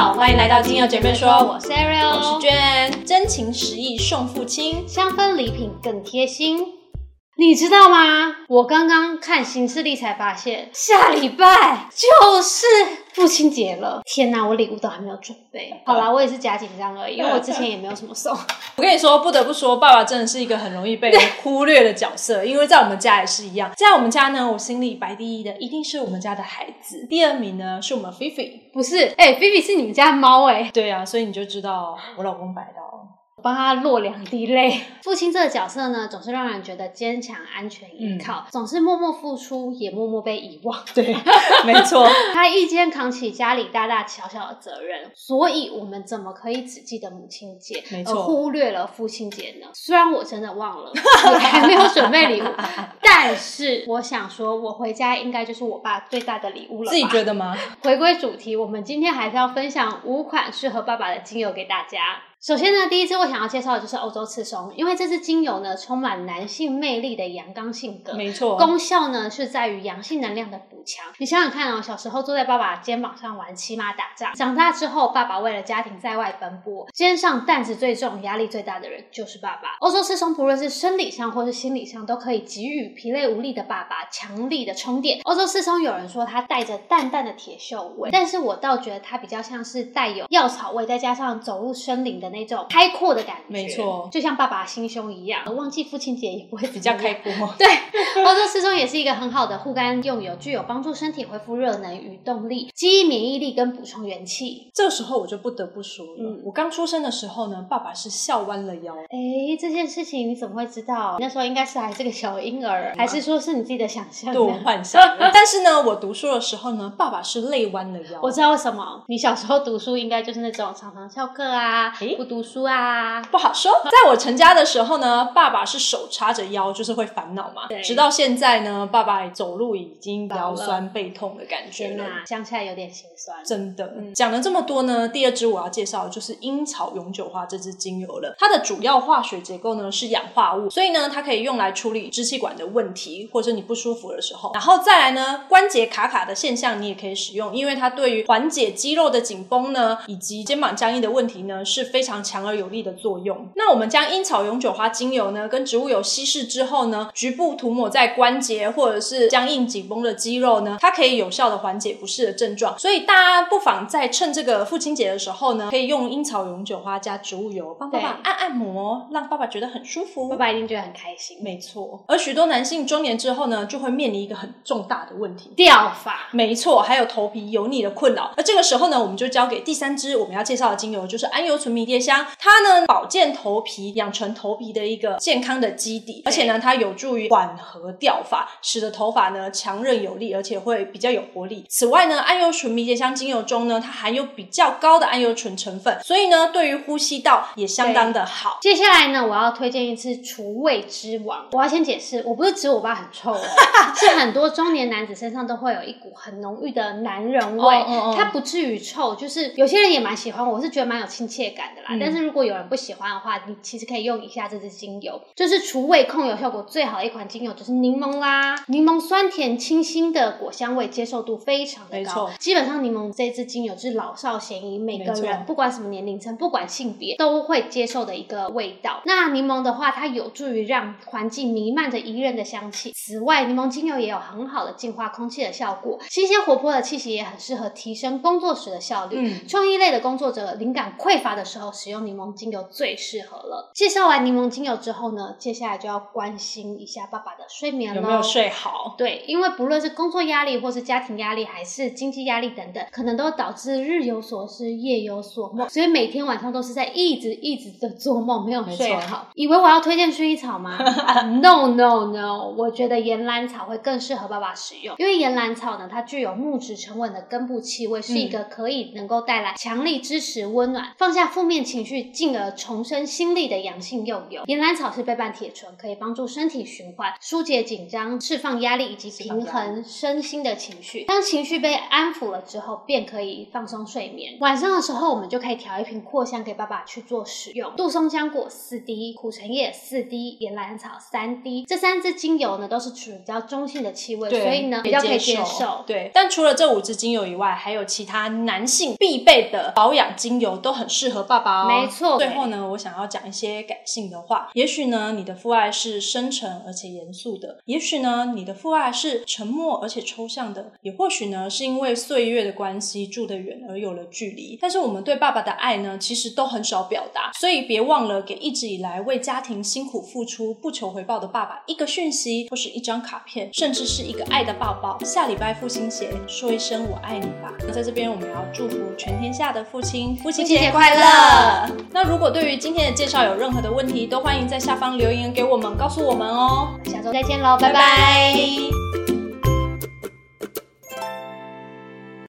好，欢迎来到精油姐妹说，我是 Ariel，我是娟，真情实意送父亲，香氛礼品更贴心。你知道吗？我刚刚看行事历才发现，下礼拜就是父亲节了。天哪，我礼物都还没有准备。好啦，我也是假紧张而已，因为我之前也没有什么送。我跟你说，不得不说，爸爸真的是一个很容易被忽略的角色，因为在我们家也是一样。在我们家呢，我心里排第一的一定是我们家的孩子，第二名呢是我们菲菲。不是，哎，菲菲是你们家的猫哎。对啊，所以你就知道我老公摆到。帮他落两滴泪。父亲这个角色呢，总是让人觉得坚强、安全、依靠，总是默默付出，也默默被遗忘。对，没错，他一肩扛起家里大大小小的责任。所以，我们怎么可以只记得母亲节，而忽略了父亲节呢？虽然我真的忘了，我还没有准备礼物，但是我想说，我回家应该就是我爸最大的礼物了。自己觉得吗？回归主题，我们今天还是要分享五款适合爸爸的精油给大家。首先呢，第一支我想要介绍的就是欧洲刺松，因为这支精油呢充满男性魅力的阳刚性格，没错，功效呢是在于阳性能量的补强。你想想看哦，小时候坐在爸爸肩膀上玩骑马打仗，长大之后爸爸为了家庭在外奔波，肩上担子最重、压力最大的人就是爸爸。欧洲刺松不论是生理上或是心理上，都可以给予疲累无力的爸爸强力的充电。欧洲刺松有人说它带着淡淡的铁锈味，但是我倒觉得它比较像是带有药草味，再加上走入森林的。那种开阔的感觉，没错，就像爸爸心胸一样。忘记父亲节也不会比较开阔。对，欧洲四中也是一个很好的护肝用油，具有帮助身体恢复热能与动力、记忆免疫力跟补充元气。这个时候我就不得不说了，我刚出生的时候呢，爸爸是笑弯了腰。哎，这件事情你怎么会知道？那时候应该是还是个小婴儿，还是说是你自己的想象？对，幻想。但是呢，我读书的时候呢，爸爸是累弯了腰。我知道为什么，你小时候读书应该就是那种常常翘课啊。不读书啊，不好说。在我成家的时候呢，爸爸是手叉着腰，就是会烦恼嘛。直到现在呢，爸爸走路已经腰酸背痛的感觉了，想起来有点心酸。真的，讲了这么多呢，第二支我要介绍的就是樱草永久花这支精油了。它的主要化学结构呢是氧化物，所以呢，它可以用来处理支气管的问题，或者你不舒服的时候。然后再来呢，关节卡卡的现象你也可以使用，因为它对于缓解肌肉的紧绷呢，以及肩膀僵硬的问题呢，是非常。常强而有力的作用。那我们将樱草永久花精油呢，跟植物油稀释之后呢，局部涂抹在关节或者是僵硬紧绷的肌肉呢，它可以有效的缓解不适的症状。所以大家不妨在趁这个父亲节的时候呢，可以用樱草永久花加植物油帮爸爸按按摩，让爸爸觉得很舒服。爸爸一定觉得很开心。没错。而许多男性中年之后呢，就会面临一个很重大的问题——掉发。没错，还有头皮油腻的困扰。而这个时候呢，我们就交给第三支我们要介绍的精油，就是安油纯迷迭香。它呢，保健头皮，养成头皮的一个健康的基底，而且呢，它有助于缓和掉发，使得头发呢强韧有力，而且会比较有活力。此外呢，桉油醇迷迭香精油中呢，它含有比较高的桉油醇成分，所以呢，对于呼吸道也相当的好。接下来呢，我要推荐一次除味之王。我要先解释，我不是指我爸很臭哦，是很多中年男子身上都会有一股很浓郁的男人味，它不至于臭，就是有些人也蛮喜欢，我是觉得蛮有亲切感的啦。但是如果有人不喜欢的话，你其实可以用一下这支精油，就是除味控油效果最好的一款精油，就是柠檬啦。柠檬酸甜清新的果香味，接受度非常的高。基本上柠檬这支精油是老少咸宜，每个人不管什么年龄层，不管性别都会接受的一个味道。那柠檬的话，它有助于让环境弥漫着宜人的香气。此外，柠檬精油也有很好的净化空气的效果，新鲜活泼的气息也很适合提升工作时的效率。嗯，创意类的工作者灵感匮乏的时候，使用柠檬精油。最适合了。介绍完柠檬精油之后呢，接下来就要关心一下爸爸的睡眠了，有没有睡好？对，因为不论是工作压力，或是家庭压力，还是经济压力等等，可能都导致日有所思，夜有所梦，所以每天晚上都是在一直一直的做梦，没有睡好。以为我要推荐薰衣草吗？No No No，我觉得岩兰草会更适合爸爸使用，因为岩兰草呢，它具有木质沉稳的根部气味，是一个可以能够带来强力支持、温暖、放下负面情绪，进而重生心力的阳性用油。岩兰草是倍半铁醇，可以帮助身体循环、疏解紧张、释放压力以及平衡身心的情绪。当情绪被安抚了之后，便可以放松睡眠。晚上的时候，我们就可以调一瓶扩香给爸爸去做使用。杜松浆果四滴，苦橙叶四滴，岩兰草三滴，这三支精油呢，都是属于比较中性的气味，所以呢比较可以接受。对，但除了这五支精油以外，还有其他男性必备的保养精油，都很适合爸爸哦。没错。最后呢，我想要讲一些感性的话。也许呢，你的父爱是深沉而且严肃的；也许呢，你的父爱是沉默而且抽象的；也或许呢，是因为岁月的关系住得远而有了距离。但是我们对爸爸的爱呢，其实都很少表达，所以别忘了给一直以来为家庭辛苦付出、不求回报的爸爸一个讯息，或是一张卡片，甚至是一个爱的抱抱。下礼拜父亲节，说一声我爱你吧。那在这边，我们要祝福全天下的父亲，父亲节快乐。那如果对于今天的介绍有任何的问题，都欢迎在下方留言给我们，告诉我们哦。下周再见喽，拜拜。